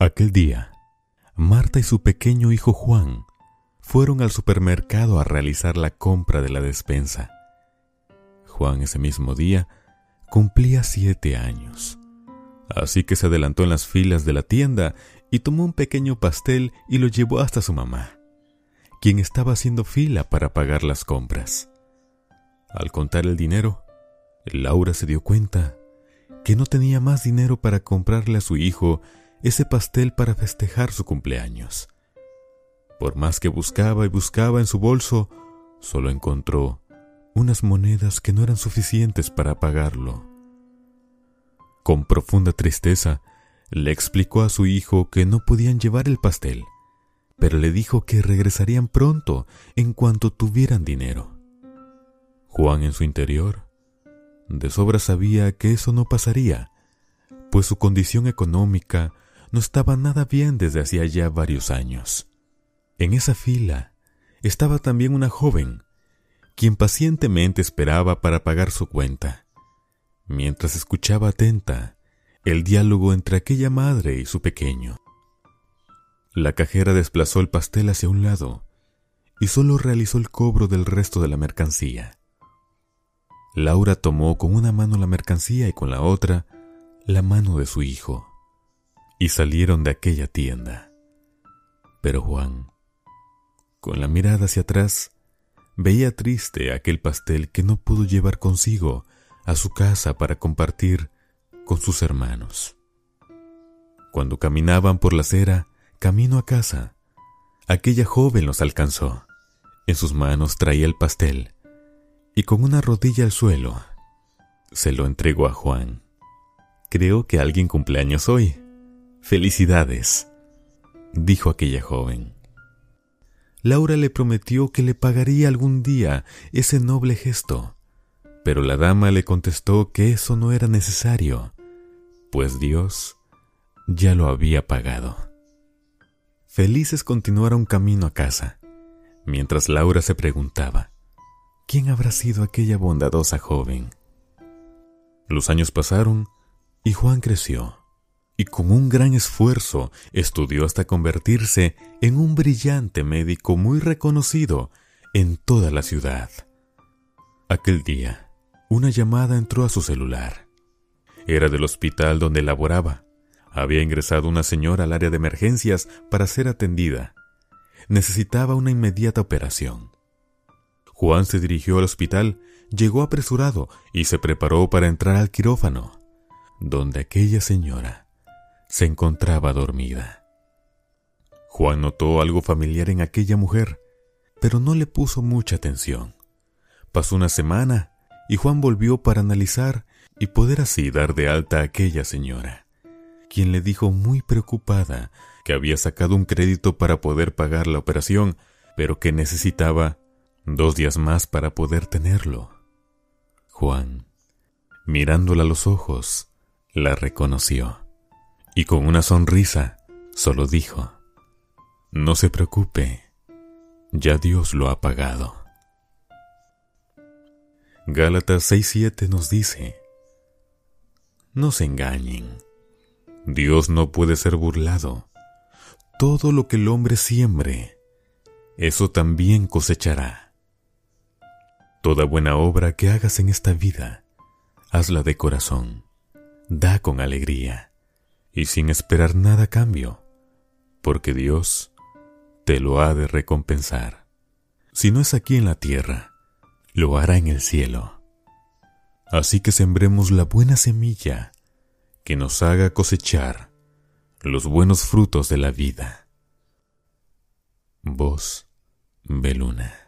Aquel día, Marta y su pequeño hijo Juan fueron al supermercado a realizar la compra de la despensa. Juan ese mismo día cumplía siete años, así que se adelantó en las filas de la tienda y tomó un pequeño pastel y lo llevó hasta su mamá, quien estaba haciendo fila para pagar las compras. Al contar el dinero, Laura se dio cuenta que no tenía más dinero para comprarle a su hijo ese pastel para festejar su cumpleaños. Por más que buscaba y buscaba en su bolso, solo encontró unas monedas que no eran suficientes para pagarlo. Con profunda tristeza, le explicó a su hijo que no podían llevar el pastel, pero le dijo que regresarían pronto en cuanto tuvieran dinero. Juan en su interior de sobra sabía que eso no pasaría, pues su condición económica no estaba nada bien desde hacía ya varios años. En esa fila estaba también una joven, quien pacientemente esperaba para pagar su cuenta, mientras escuchaba atenta el diálogo entre aquella madre y su pequeño. La cajera desplazó el pastel hacia un lado y solo realizó el cobro del resto de la mercancía. Laura tomó con una mano la mercancía y con la otra la mano de su hijo, y salieron de aquella tienda. Pero Juan, con la mirada hacia atrás, veía triste aquel pastel que no pudo llevar consigo a su casa para compartir con sus hermanos. Cuando caminaban por la acera, camino a casa, aquella joven los alcanzó. En sus manos traía el pastel y con una rodilla al suelo se lo entregó a Juan. Creo que alguien cumpleaños hoy. Felicidades, dijo aquella joven. Laura le prometió que le pagaría algún día ese noble gesto, pero la dama le contestó que eso no era necesario, pues Dios ya lo había pagado. Felices continuaron camino a casa, mientras Laura se preguntaba, ¿Quién habrá sido aquella bondadosa joven? Los años pasaron y Juan creció, y con un gran esfuerzo estudió hasta convertirse en un brillante médico muy reconocido en toda la ciudad. Aquel día, una llamada entró a su celular. Era del hospital donde laboraba. Había ingresado una señora al área de emergencias para ser atendida. Necesitaba una inmediata operación. Juan se dirigió al hospital, llegó apresurado y se preparó para entrar al quirófano, donde aquella señora se encontraba dormida. Juan notó algo familiar en aquella mujer, pero no le puso mucha atención. Pasó una semana y Juan volvió para analizar y poder así dar de alta a aquella señora, quien le dijo muy preocupada que había sacado un crédito para poder pagar la operación, pero que necesitaba Dos días más para poder tenerlo. Juan, mirándola a los ojos, la reconoció y con una sonrisa solo dijo, No se preocupe, ya Dios lo ha pagado. Gálatas 6:7 nos dice, No se engañen, Dios no puede ser burlado. Todo lo que el hombre siembre, eso también cosechará. Toda buena obra que hagas en esta vida, hazla de corazón, da con alegría y sin esperar nada cambio, porque Dios te lo ha de recompensar. Si no es aquí en la tierra, lo hará en el cielo. Así que sembremos la buena semilla que nos haga cosechar los buenos frutos de la vida. Voz Beluna.